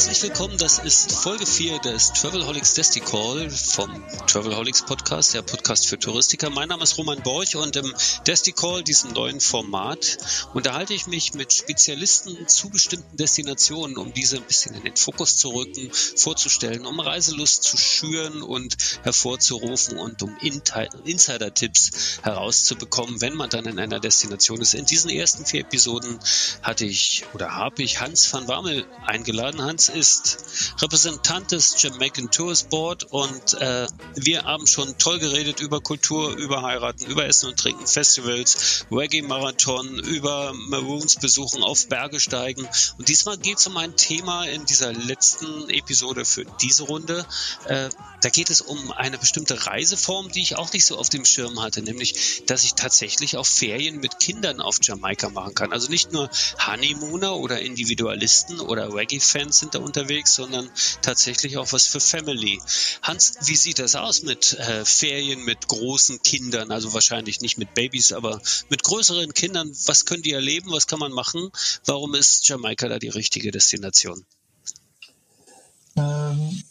Herzlich willkommen, das ist Folge 4 des Travelholics Desticall vom Travelholics Podcast, der Podcast für Touristiker. Mein Name ist Roman Borch und im Desticall, diesem neuen Format, unterhalte ich mich mit Spezialisten zu bestimmten Destinationen, um diese ein bisschen in den Fokus zu rücken, vorzustellen, um Reiselust zu schüren und hervorzurufen und um Insider-Tipps herauszubekommen, wenn man dann in einer Destination ist. In diesen ersten vier Episoden hatte ich oder habe ich Hans van Warmel eingeladen. Hans ist Repräsentant des Jamaican Tourist Board und äh, wir haben schon toll geredet über Kultur, über Heiraten, über Essen und Trinken, Festivals, Reggae-Marathon, über Maroons besuchen, auf Berge steigen. Und diesmal geht es um ein Thema in dieser letzten Episode für diese Runde. Äh, da geht es um eine bestimmte Reiseform, die ich auch nicht so auf dem Schirm hatte, nämlich, dass ich tatsächlich auch Ferien mit Kindern auf Jamaika machen kann. Also nicht nur Honeymooner oder Individualisten oder Reggae-Fans sind da unterwegs, sondern tatsächlich auch was für Family. Hans, wie sieht das aus mit äh, Ferien mit großen Kindern? Also wahrscheinlich nicht mit Babys, aber mit größeren Kindern. Was können die erleben? Was kann man machen? Warum ist Jamaika da die richtige Destination? Ähm,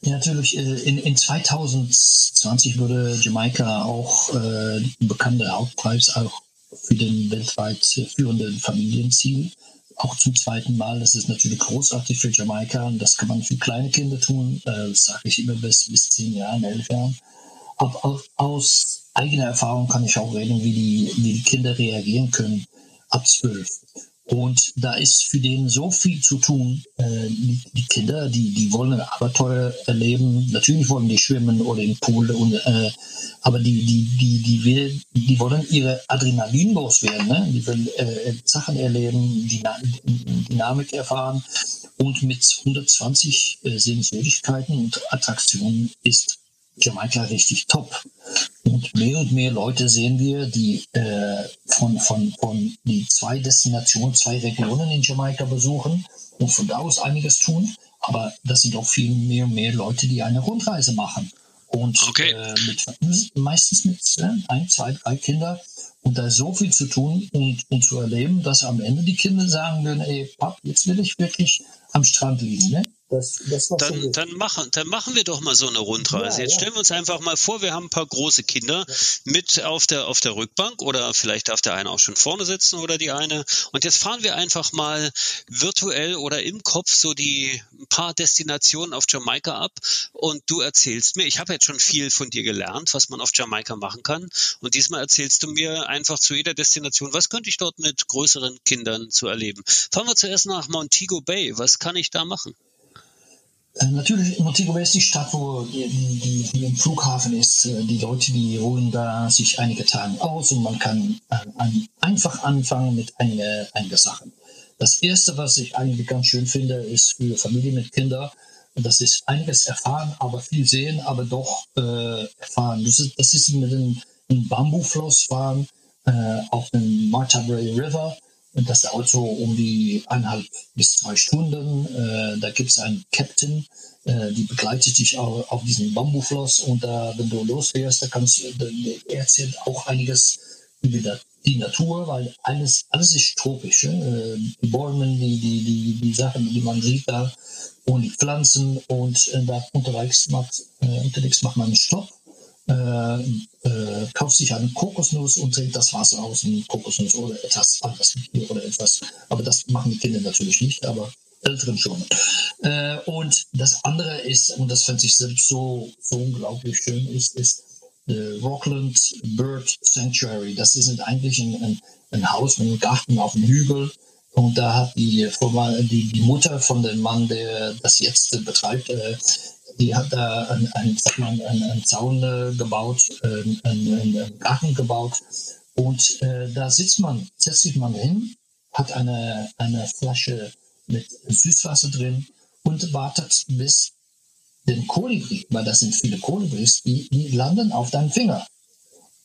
ja, natürlich. Äh, in, in 2020 wurde Jamaika auch äh, ein bekannter Hauptpreis auch für den weltweit führenden Familienziel auch zum zweiten Mal. Das ist natürlich großartig für Jamaika und das kann man für kleine Kinder tun. Äh, sage ich immer bis, bis zehn Jahren, elf Jahren. Aber aus eigener Erfahrung kann ich auch reden, wie die, wie die Kinder reagieren können ab zwölf. Und da ist für den so viel zu tun. Äh, die, die, Kinder, die, die wollen Abenteuer erleben. Natürlich wollen die schwimmen oder im Pool. Und, äh, aber die, die, die, die, will, die wollen ihre Adrenalin loswerden. Ne? Die wollen äh, Sachen erleben, die Dynamik erfahren. Und mit 120 äh, Sehenswürdigkeiten und Attraktionen ist Jamaika richtig top. Und mehr und mehr Leute sehen wir, die äh, von, von, von die zwei Destinationen, zwei Regionen in Jamaika besuchen und von da aus einiges tun. Aber das sind auch viel mehr und mehr Leute, die eine Rundreise machen. Und okay. äh, mit, meistens mit äh, ein, zwei, drei Kindern. Und da ist so viel zu tun und, und zu erleben, dass am Ende die Kinder sagen würden, ey, Pap, jetzt will ich wirklich am Strand liegen. Ne? Das, das dann, dann, machen, dann machen wir doch mal so eine Rundreise. Ja, Jetzt ja. stellen wir uns einfach mal vor, wir haben ein paar große Kinder ja. mit auf der, auf der Rückbank oder vielleicht darf der eine auch schon vorne sitzen oder die eine. Und jetzt fahren wir einfach mal virtuell oder im Kopf so die paar Destinationen auf Jamaika ab und du erzählst mir, ich habe jetzt schon viel von dir gelernt, was man auf Jamaika machen kann. Und diesmal erzählst du mir einfach zu jeder Destination, was könnte ich dort mit größeren Kindern zu erleben. Fahren wir zuerst nach Montego Bay. Was kann ich da machen? Äh, natürlich, Montego Bay ist die Stadt, wo die, die, die, im Flughafen ist. Äh, die Leute, die ruhen da sich einige Tage aus und man kann äh, ein, einfach anfangen mit einigen einige Sachen. Das erste, was ich eigentlich ganz schön finde, ist für Familien mit Kindern, das ist einiges erfahren, aber viel sehen, aber doch äh, erfahren. Das ist, das ist mit einem, einem Bambufloss fahren äh, auf dem Martha Brae River das dauert so um die eineinhalb bis zwei Stunden. Äh, da gibt es einen Captain, äh, die begleitet dich auf, auf diesen Bambufloss und da, wenn du losfährst, da kannst du, er erzählt auch einiges über die Natur, weil alles, alles ist tropisch. Äh, die Bäume, die, die, die, die Sachen, die man sieht da und die Pflanzen und äh, da unterwegs macht, äh, unterwegs macht man einen Stopp äh, äh, kauft sich eine Kokosnuss und trinkt das Wasser aus einer Kokosnuss oder etwas anderes oder etwas. Aber das machen die Kinder natürlich nicht, aber Älteren schon. Äh, und das andere ist, und das fand ich selbst so, so unglaublich schön, ist, ist äh, Rockland Bird Sanctuary. Das ist eigentlich ein, ein, ein Haus mit einem Garten auf dem Hügel. Und da hat die, die, die Mutter von dem Mann, der das jetzt betreibt, äh, die hat da einen, einen, einen, einen Zaun äh, gebaut, einen, einen, Garten gebaut. Und äh, da sitzt man, setzt sich man hin, hat eine, eine Flasche mit Süßwasser drin und wartet, bis den Kolibri, weil das sind viele Kolibris, die, die landen auf deinem Finger.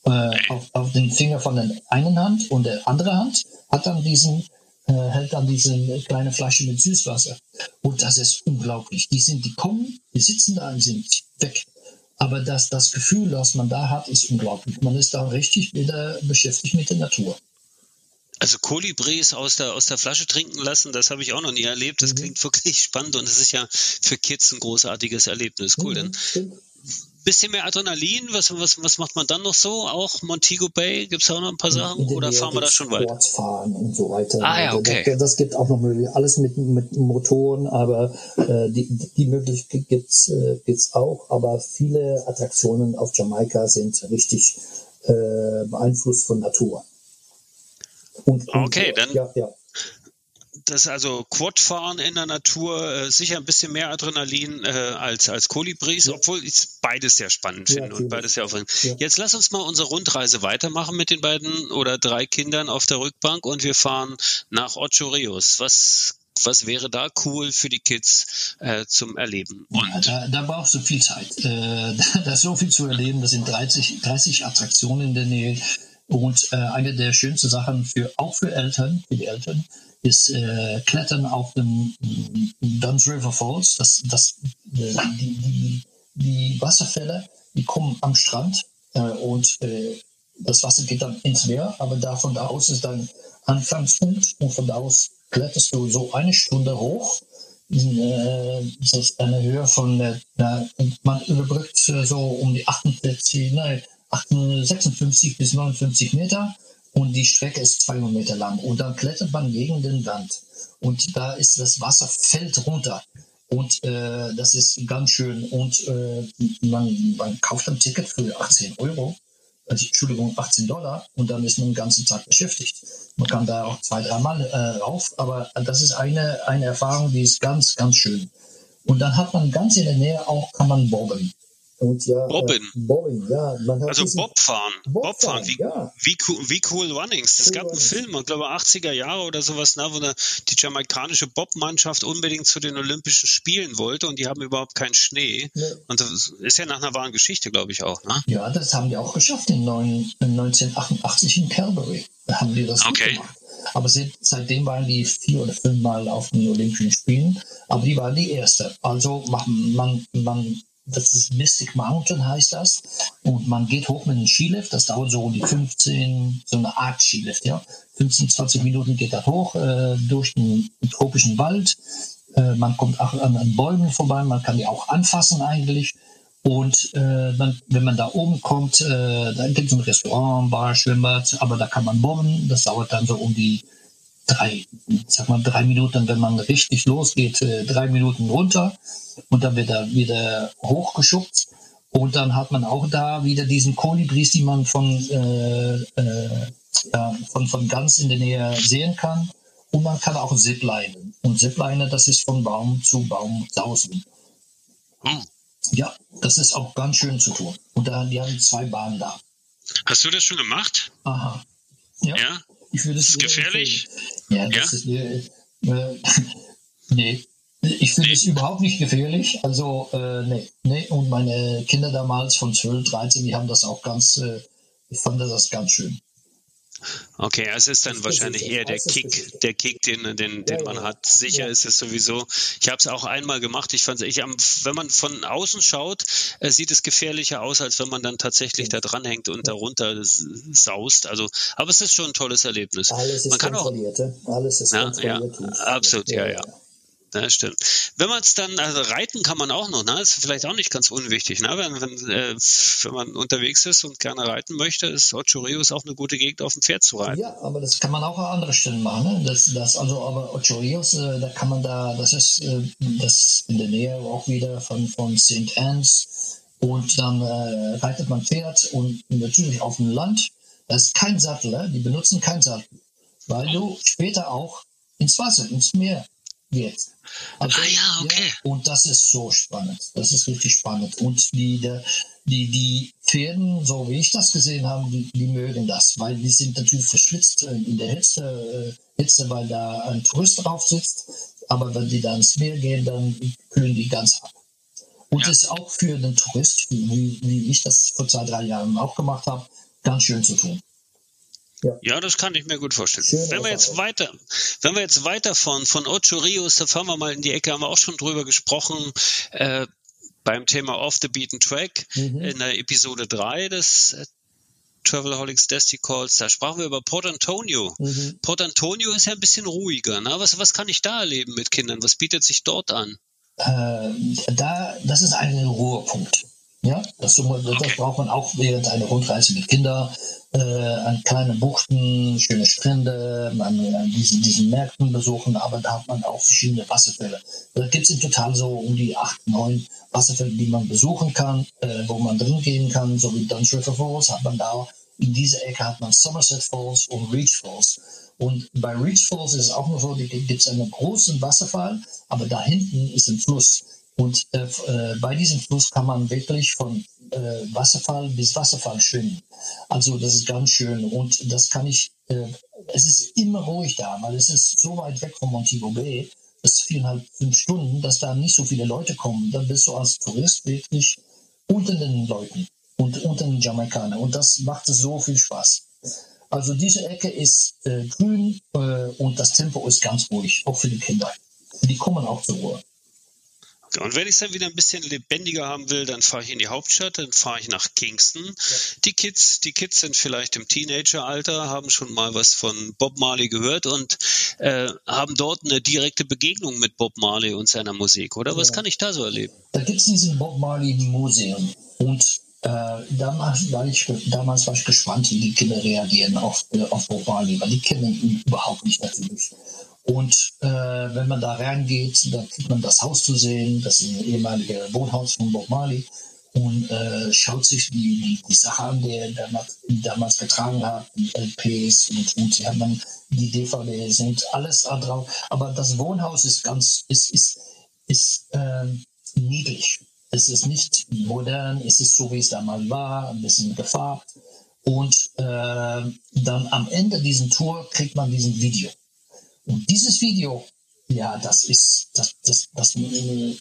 Äh, auf, auf den Finger von der einen Hand und der andere Hand hat dann diesen hält dann diese kleine Flasche mit Süßwasser. Und das ist unglaublich. Die sind, die kommen, die sitzen da und sind weg. Aber das, das Gefühl, das man da hat, ist unglaublich. Man ist da richtig wieder beschäftigt mit der Natur. Also Kolibris aus der, aus der Flasche trinken lassen, das habe ich auch noch nie erlebt. Das mhm. klingt wirklich spannend und es ist ja für Kids ein großartiges Erlebnis. Cool, mhm, dann bisschen mehr Adrenalin. Was, was, was macht man dann noch so? Auch Montego Bay? Gibt es auch noch ein paar Sachen? Oder fahren wir da schon weiter? fahren und so weiter. Ah ja, okay. Das, das gibt auch noch möglich. Alles mit, mit Motoren, aber äh, die, die Möglichkeit gibt's äh, gibt's auch. Aber viele Attraktionen auf Jamaika sind richtig äh, beeinflusst von Natur. Und, und, okay, dann. Ja, ja das also Quadfahren in der Natur äh, sicher ein bisschen mehr Adrenalin äh, als als Kolibris, ja. obwohl ich beides sehr spannend finde ja, und beides sehr aufregend. Ja. Jetzt lass uns mal unsere Rundreise weitermachen mit den beiden oder drei Kindern auf der Rückbank und wir fahren nach Ocho Rios. Was was wäre da cool für die Kids äh, zum Erleben? Und da, da brauchst du viel Zeit. Äh, da ist so viel zu erleben. Das sind 30, 30 Attraktionen in der Nähe. Und äh, eine der schönsten Sachen für auch für Eltern, für die Eltern, ist äh, Klettern auf dem Duns River Falls. Das, das, äh, die, die, die Wasserfälle, die kommen am Strand äh, und äh, das Wasser geht dann ins Meer, aber da von da aus ist dein Anfangspunkt und von da aus kletterst du so eine Stunde hoch. Äh, das ist eine Höhe von, äh, man überbrückt so um die 48, nein, 56 bis 59 Meter und die Strecke ist 200 Meter lang. Und dann klettert man gegen den Wand und da ist das Wasser fällt runter. Und äh, das ist ganz schön. Und äh, man, man kauft ein Ticket für 18 Euro, also, Entschuldigung, 18 Dollar und dann ist man den ganzen Tag beschäftigt. Man kann da auch zwei, dreimal äh, rauf, aber das ist eine, eine Erfahrung, die ist ganz, ganz schön. Und dann hat man ganz in der Nähe auch, kann man bobben. Und ja, Bobbin. Äh, Bobbin, ja. also Bobfahren. Bobfahren, wie, ja. wie, cool, wie cool Runnings. Es gab einen Film, ich glaube 80er Jahre oder sowas, ne, wo eine, die jamaikanische Bobmannschaft unbedingt zu den Olympischen Spielen wollte und die haben überhaupt keinen Schnee. Nee. Und das ist ja nach einer wahren Geschichte, glaube ich auch. Ne? Ja, das haben die auch geschafft in 1988 in Calgary. Da haben die das okay. gemacht. Aber seitdem waren die vier oder fünf Mal auf den Olympischen Spielen, aber die waren die erste. Also man, man, man das ist Mystic Mountain heißt das. Und man geht hoch mit einem Skilift. Das dauert so um die 15, so eine Art Skilift, ja. 15, 20 Minuten geht das hoch äh, durch den tropischen Wald. Äh, man kommt auch an, an Bäumen vorbei. Man kann die auch anfassen eigentlich. Und äh, dann, wenn man da oben kommt, äh, da gibt es ein Restaurant, Bar, Schwimmbad, aber da kann man bomben. Das dauert dann so um die drei, sag mal drei Minuten, wenn man richtig losgeht, äh, drei Minuten runter und dann wird er wieder hochgeschubst. Und dann hat man auch da wieder diesen Kolibris, die man von, äh, äh, ja, von, von ganz in der Nähe sehen kann. Und man kann auch Ziplinen. Und Ziplinen, das ist von Baum zu Baum sausen. Hm. Ja, das ist auch ganz schön zu tun. Und da, die haben zwei Bahnen da. Hast du das schon gemacht? Aha. Ja. ja? Ich würde es ist gefährlich. Ja, das ja? ist äh, äh, nee. Ich finde nee. es überhaupt nicht gefährlich. Also, äh, nee, nee. Und meine Kinder damals von 12, 13, die haben das auch ganz, äh, ich fand das ganz schön. Okay, also es ist dann wahrscheinlich eher der Kick, der Kick, den, den, den man hat. Sicher ist es sowieso. Ich habe es auch einmal gemacht. Ich fand, ich, wenn man von außen schaut, äh, sieht es gefährlicher aus, als wenn man dann tatsächlich da dranhängt und darunter saust. Also, aber es ist schon ein tolles Erlebnis. Alles ist man kann kontrolliert. Auch, Alles ist ja, kontrolliert. Ja, absolut, ja, ja. Ja, stimmt. Wenn man es dann, also reiten kann man auch noch, ne? Ist vielleicht auch nicht ganz unwichtig, ne? Wenn, wenn, äh, wenn man unterwegs ist und gerne reiten möchte, ist Ocho Rios auch eine gute Gegend, auf dem Pferd zu reiten. Ja, aber das kann man auch an anderen Stellen machen, ne? Das, das, also, aber Ocho Rios, äh, da kann man da, das ist, äh, das in der Nähe auch wieder von, von St. Anne's und dann äh, reitet man Pferd und natürlich auf dem Land. Das ist kein Sattel, ne? Die benutzen kein Sattel, weil du später auch ins Wasser, ins Meer Jetzt. Also, ah ja, okay. Ja, und das ist so spannend. Das ist richtig spannend. Und die, die, die Pferden, so wie ich das gesehen habe, die, die mögen das, weil die sind natürlich verschwitzt in der Hitze, äh, Hitze, weil da ein Tourist drauf sitzt. Aber wenn die dann ins Meer gehen, dann kühlen die ganz ab. Und ja. ist auch für den Tourist, wie, wie ich das vor zwei, drei Jahren auch gemacht habe, ganz schön zu tun. Ja. ja, das kann ich mir gut vorstellen. Schöne wenn wir jetzt weiter, wenn wir jetzt weiterfahren von Ocho Rios, da fahren wir mal in die Ecke, haben wir auch schon drüber gesprochen, äh, beim Thema Off the Beaten Track mhm. in der Episode 3 des äh, Travelholics Destiny Calls, da sprachen wir über Port Antonio. Mhm. Port Antonio ist ja ein bisschen ruhiger. Ne? Was, was kann ich da erleben mit Kindern? Was bietet sich dort an? Äh, da, das ist ein Ruhepunkt. Ja, das, das braucht man auch während einer Rundreise mit Kindern. Äh, an kleinen Buchten, schöne Strände, man an diesen, diesen Märkten besuchen, aber da hat man auch verschiedene Wasserfälle. Da gibt es in total so um die acht, neun Wasserfälle, die man besuchen kann, äh, wo man drin gehen kann, so wie Duns River Falls hat man da. In dieser Ecke hat man Somerset Falls und Reach Falls. Und bei Reach Falls ist es auch nur so, da gibt es einen großen Wasserfall, aber da hinten ist ein Fluss. Und äh, äh, bei diesem Fluss kann man wirklich von äh, Wasserfall bis Wasserfall schwimmen. Also das ist ganz schön und das kann ich, äh, es ist immer ruhig da, weil es ist so weit weg von Montego Bay, das ist viereinhalb, fünf Stunden, dass da nicht so viele Leute kommen. Dann bist du als Tourist wirklich unter den Leuten und unter den Jamaikanern und das macht es so viel Spaß. Also diese Ecke ist äh, grün äh, und das Tempo ist ganz ruhig, auch für die Kinder. Die kommen auch zur Ruhe. Und wenn ich es dann wieder ein bisschen lebendiger haben will, dann fahre ich in die Hauptstadt, dann fahre ich nach Kingston. Ja. Die Kids, die Kids sind vielleicht im Teenageralter, haben schon mal was von Bob Marley gehört und äh, haben dort eine direkte Begegnung mit Bob Marley und seiner Musik, oder? Was ja. kann ich da so erleben? Da gibt es diesen Bob Marley Museum und äh, damals, war ich, damals war ich gespannt, wie die Kinder reagieren auf, äh, auf Bob Marley, weil die kennen ihn überhaupt nicht natürlich. Und äh, wenn man da reingeht, dann kriegt man das Haus zu sehen. Das ist ein ehemaliges Wohnhaus von Bob Marley und äh, schaut sich die, die, die Sache an, die er damals, damals getragen hat, die LPs und, und haben dann die DVD, sind alles da drauf. Aber das Wohnhaus ist ganz, ist, ist, ist äh, niedlich. Es ist nicht modern, es ist so, wie es damals war, ein bisschen gefarbt. Und äh, dann am Ende dieser Tour kriegt man diesen Video. Und dieses Video, ja, das ist, das, das, das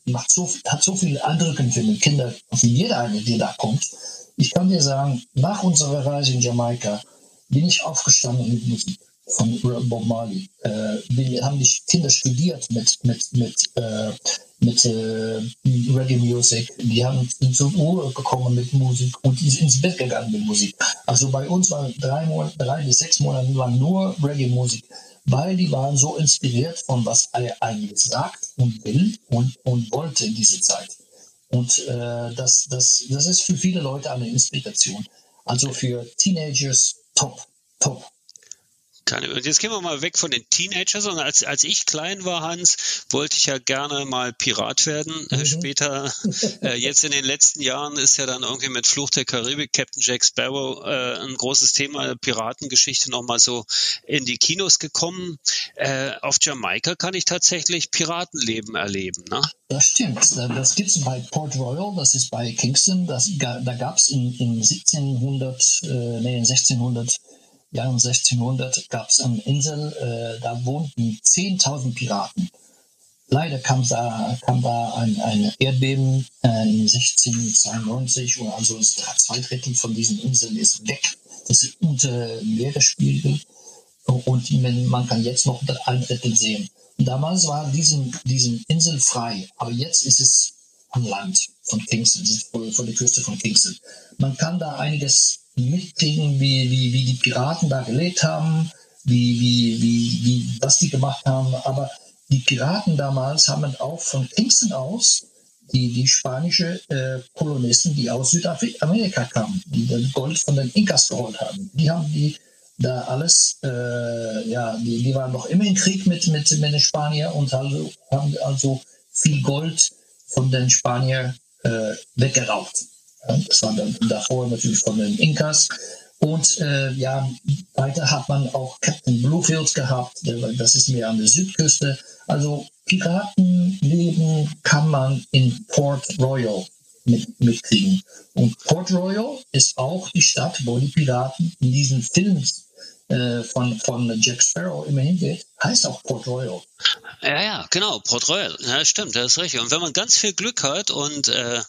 macht so, hat so viele Eindrücke für die Kinder, für jeder eine, der da kommt. Ich kann dir sagen, nach unserer Reise in Jamaika bin ich aufgestanden mit Musik von Bob Marley. Äh, wir haben die Kinder studiert mit, mit, mit, äh, mit äh, Reggae Music. Die haben zur Ruhe gekommen mit Musik und sind ins Bett gegangen mit Musik. Also bei uns waren drei, drei bis sechs Monate lang nur Reggae Musik weil die waren so inspiriert von was er eigentlich sagt und will und, und wollte in dieser Zeit. Und äh, das, das, das ist für viele Leute eine Inspiration. Also für Teenagers top, top. Keine, und jetzt gehen wir mal weg von den Teenagers, sondern als, als ich klein war, Hans, wollte ich ja gerne mal Pirat werden. Äh, mhm. Später, äh, jetzt in den letzten Jahren ist ja dann irgendwie mit Flucht der Karibik Captain Jack Sparrow äh, ein großes Thema Piratengeschichte nochmal so in die Kinos gekommen. Äh, auf Jamaika kann ich tatsächlich Piratenleben erleben. Ne? Das stimmt. Das gibt es bei Port Royal, das ist bei Kingston. Das, da gab es in, in 1700, äh, nee, in 1600 Jahren 1600 gab es eine Insel, äh, da wohnten 10.000 Piraten. Leider kam da, kam da ein, ein Erdbeben äh, in 1692 und also zwei Drittel von diesen Inseln ist weg. Das ist unter Meeresspiegel und man kann jetzt noch ein Drittel sehen. Und damals war diesen, diesen Insel frei, aber jetzt ist es an Land von Kingston, vor, vor der Küste von Kingston. Man kann da einiges mitkriegen, wie, wie, wie die Piraten da gelebt haben, wie, wie, wie, wie, was die gemacht haben. Aber die Piraten damals haben auch von Kingston aus die, die spanische äh, Kolonisten, die aus Südamerika kamen, die das Gold von den Inkas geholt haben, die haben die da alles, äh, ja, die, die waren noch immer im Krieg mit, mit, mit den Spaniern und also, haben also viel Gold von den Spaniern äh, weggeraubt. Das war dann davor natürlich von den Inkas. Und äh, ja, weiter hat man auch Captain Bluefield gehabt, das ist mehr an der Südküste. Also Piratenleben kann man in Port Royal mit, mitkriegen. Und Port Royal ist auch die Stadt, wo die Piraten in diesen Filmen äh, von, von Jack Sparrow immerhin geht, heißt auch Port Royal. Ja, ja, genau, Port Royal. Ja, stimmt, das ist richtig. Und wenn man ganz viel Glück hat und äh,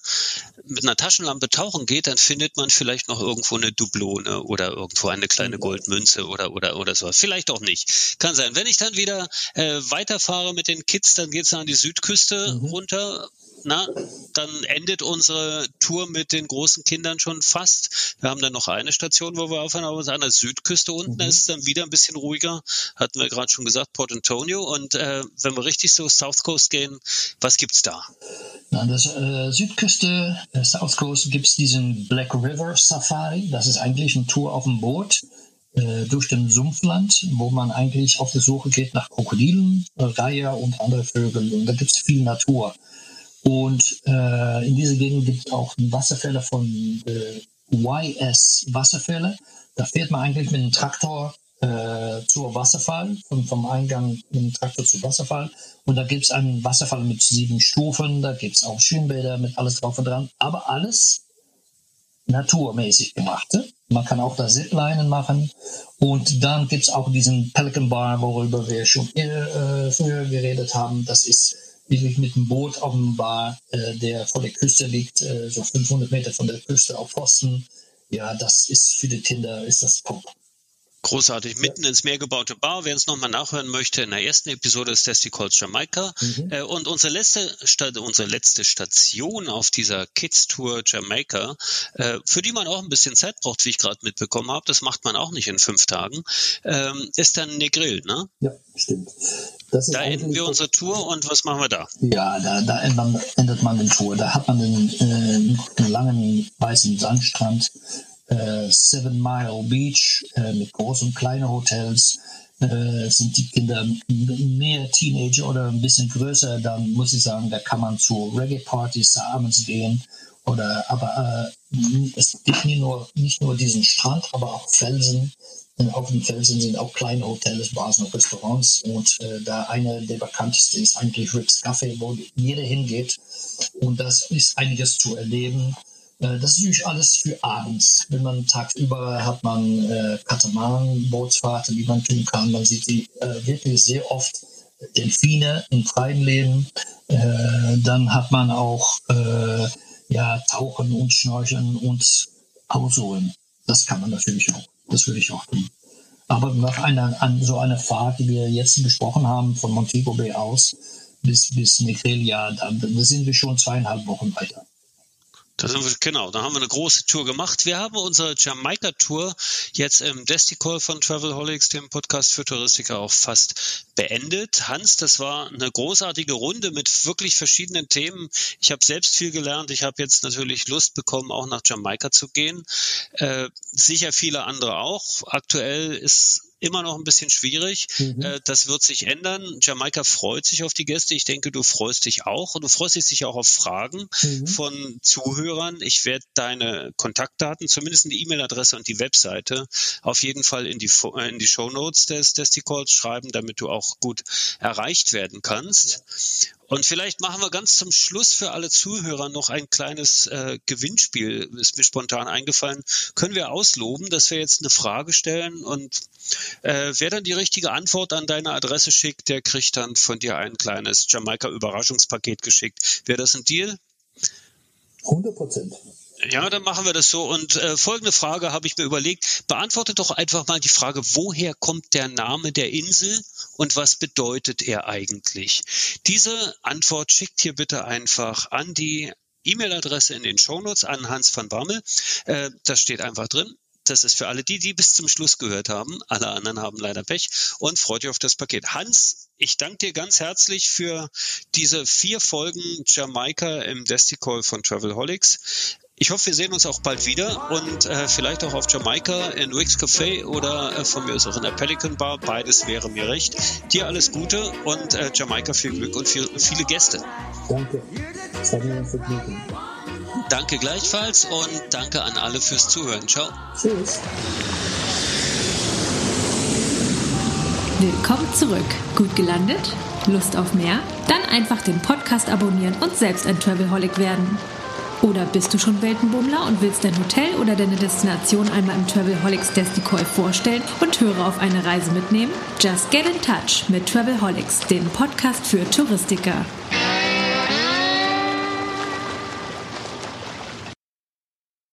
mit einer Taschenlampe tauchen geht, dann findet man vielleicht noch irgendwo eine Dublone oder irgendwo eine kleine Goldmünze oder oder oder so. Vielleicht auch nicht. Kann sein. Wenn ich dann wieder äh, weiterfahre mit den Kids, dann geht's an die Südküste mhm. runter na, dann endet unsere Tour mit den großen Kindern schon fast. Wir haben dann noch eine Station, wo wir aufhören, aber an der Südküste unten mhm. ist es dann wieder ein bisschen ruhiger. Hatten wir gerade schon gesagt, Port Antonio. Und äh, wenn wir richtig so South Coast gehen, was gibt's da? An der äh, Südküste, äh, South Coast, gibt's diesen Black River Safari. Das ist eigentlich eine Tour auf dem Boot äh, durch den Sumpfland, wo man eigentlich auf der Suche geht nach Krokodilen, Reiher und andere Vögel. Und da gibt's viel Natur. Und äh, in dieser Gegend gibt es auch Wasserfälle von äh, YS Wasserfälle. Da fährt man eigentlich mit dem Traktor äh, zur Wasserfall, vom, vom Eingang dem Traktor zum Wasserfall. Und da gibt es einen Wasserfall mit sieben Stufen, da gibt es auch Schwimmbäder mit alles drauf und dran. Aber alles naturmäßig gemacht. Man kann auch da Ziplinen machen. Und dann gibt es auch diesen Pelican Bar, worüber wir schon äh, früher geredet haben. Das ist wirklich mit dem Boot auf dem Bar, äh, der vor der Küste liegt, äh, so 500 Meter von der Küste auf Pfosten. Ja, das ist für die Kinder ist das top. Großartig. Mitten ins Meer gebaute Bar. Wer es nochmal nachhören möchte, in der ersten Episode ist Testy Calls Jamaika. Mhm. Äh, und unsere letzte, unsere letzte Station auf dieser Kids Tour Jamaika, äh, für die man auch ein bisschen Zeit braucht, wie ich gerade mitbekommen habe, das macht man auch nicht in fünf Tagen, ähm, ist dann Negril, ne? Ja, stimmt. da enden wir unsere Tour und was machen wir da? Ja, da, da endet, man, endet man den Tour. Da hat man den, äh, einen langen weißen Sandstrand äh, Seven Mile Beach äh, mit großen und kleinen Hotels. Äh, sind die Kinder mehr Teenager oder ein bisschen größer, dann muss ich sagen, da kann man zu Reggae-Partys abends gehen. Oder aber äh, es gibt nicht nur, nicht nur diesen Strand, aber auch Felsen. Und auf den Felsen sind auch kleine Hotels, Bars und Restaurants. Und äh, da einer der bekanntesten ist eigentlich Rick's Café, wo jeder hingeht. Und das ist einiges zu erleben. Äh, das ist natürlich alles für abends. Wenn man tagsüber hat man äh, Katamaran-Bootsfahrten, die man tun kann. Man sieht die äh, wirklich sehr oft Delfine im freien Leben. Äh, dann hat man auch äh, ja, Tauchen und Schnorcheln und Ausruhen. Das kann man natürlich auch. Das würde ich auch tun. Aber nach einer, an so einer Fahrt, die wir jetzt besprochen haben, von Montego Bay aus bis, bis Negrelia, da, da sind wir schon zweieinhalb Wochen weiter. Wir, genau, da haben wir eine große Tour gemacht. Wir haben unsere Jamaika-Tour jetzt im Desticall von Travelholics, dem Podcast für Touristiker, auch fast beendet. Hans, das war eine großartige Runde mit wirklich verschiedenen Themen. Ich habe selbst viel gelernt. Ich habe jetzt natürlich Lust bekommen, auch nach Jamaika zu gehen. Äh, sicher viele andere auch. Aktuell ist immer noch ein bisschen schwierig. Mhm. Äh, das wird sich ändern. Jamaika freut sich auf die Gäste. Ich denke, du freust dich auch und du freust dich sicher auch auf Fragen mhm. von Zuhörern. Ich werde deine Kontaktdaten, zumindest die E-Mail-Adresse und die Webseite, auf jeden Fall in die, äh, in die Show Notes des, des Calls schreiben, damit du auch gut erreicht werden kannst. Und vielleicht machen wir ganz zum Schluss für alle Zuhörer noch ein kleines äh, Gewinnspiel, ist mir spontan eingefallen. Können wir ausloben, dass wir jetzt eine Frage stellen und äh, wer dann die richtige Antwort an deine Adresse schickt, der kriegt dann von dir ein kleines Jamaika-Überraschungspaket geschickt. Wäre das ein Deal? 100 Prozent. Ja, dann machen wir das so. Und äh, folgende Frage habe ich mir überlegt. Beantworte doch einfach mal die Frage, woher kommt der Name der Insel und was bedeutet er eigentlich? Diese Antwort schickt hier bitte einfach an die E-Mail-Adresse in den Shownotes an Hans van Bammel. Äh, das steht einfach drin. Das ist für alle die, die bis zum Schluss gehört haben. Alle anderen haben leider Pech und freut euch auf das Paket. Hans, ich danke dir ganz herzlich für diese vier Folgen Jamaika im Desticall von Travelholics. Ich hoffe, wir sehen uns auch bald wieder und äh, vielleicht auch auf Jamaika in Wicks Café oder äh, von mir aus auch in der Pelican Bar. Beides wäre mir recht. Dir alles Gute und äh, Jamaika viel Glück und viel, viele Gäste. Danke. Es hat mir ein Vergnügen. Danke gleichfalls und danke an alle fürs Zuhören. Ciao. Tschüss. Willkommen zurück. Gut gelandet? Lust auf mehr? Dann einfach den Podcast abonnieren und selbst ein Travelholic werden. Oder bist du schon Weltenbummler und willst dein Hotel oder deine Destination einmal im Travelholics Decoy vorstellen und Hörer auf eine Reise mitnehmen? Just get in touch mit Travelholics, dem Podcast für Touristiker.